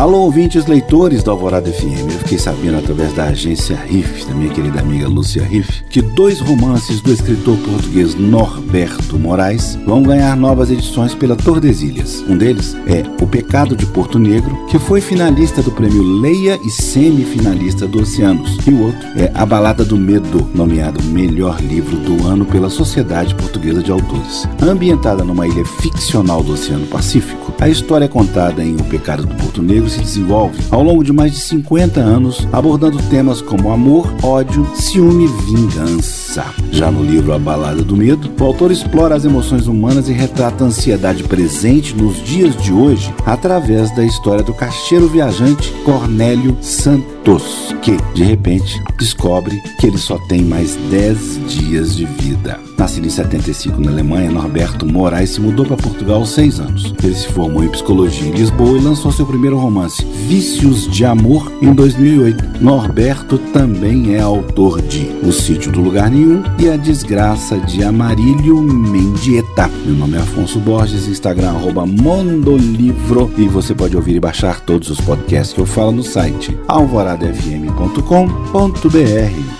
Alô, ouvintes leitores da Alvorada FM. Eu fiquei sabendo através da agência RIF, da minha querida amiga Lúcia Riff, que dois romances do escritor português Norberto Moraes vão ganhar novas edições pela Tordesilhas. Um deles é O Pecado de Porto Negro, que foi finalista do prêmio Leia e semifinalista do Oceanos. E o outro é A Balada do Medo, nomeado melhor livro do ano pela Sociedade Portuguesa de Autores. Ambientada numa ilha ficcional do Oceano Pacífico, a história é contada em O Pecado do Porto Negro se desenvolve ao longo de mais de 50 anos, abordando temas como amor, ódio, ciúme e vingança. Já no livro A Balada do Medo, o autor explora as emoções humanas e retrata a ansiedade presente nos dias de hoje através da história do caixeiro viajante Cornélio Santos, que, de repente, descobre que ele só tem mais 10 dias de vida. Nascido em 75 na Alemanha, Norberto Moraes se mudou para Portugal aos 6 anos. Ele se formou em psicologia em Lisboa e lançou seu primeiro romance, Vícios de Amor, em 2008. Norberto também é autor de O Sítio do Lugar Nenhum e A Desgraça de Amarílio Mendieta. Meu nome é Afonso Borges, Instagram arroba Mondolivro e você pode ouvir e baixar todos os podcasts que eu falo no site alvoradafm.com.br.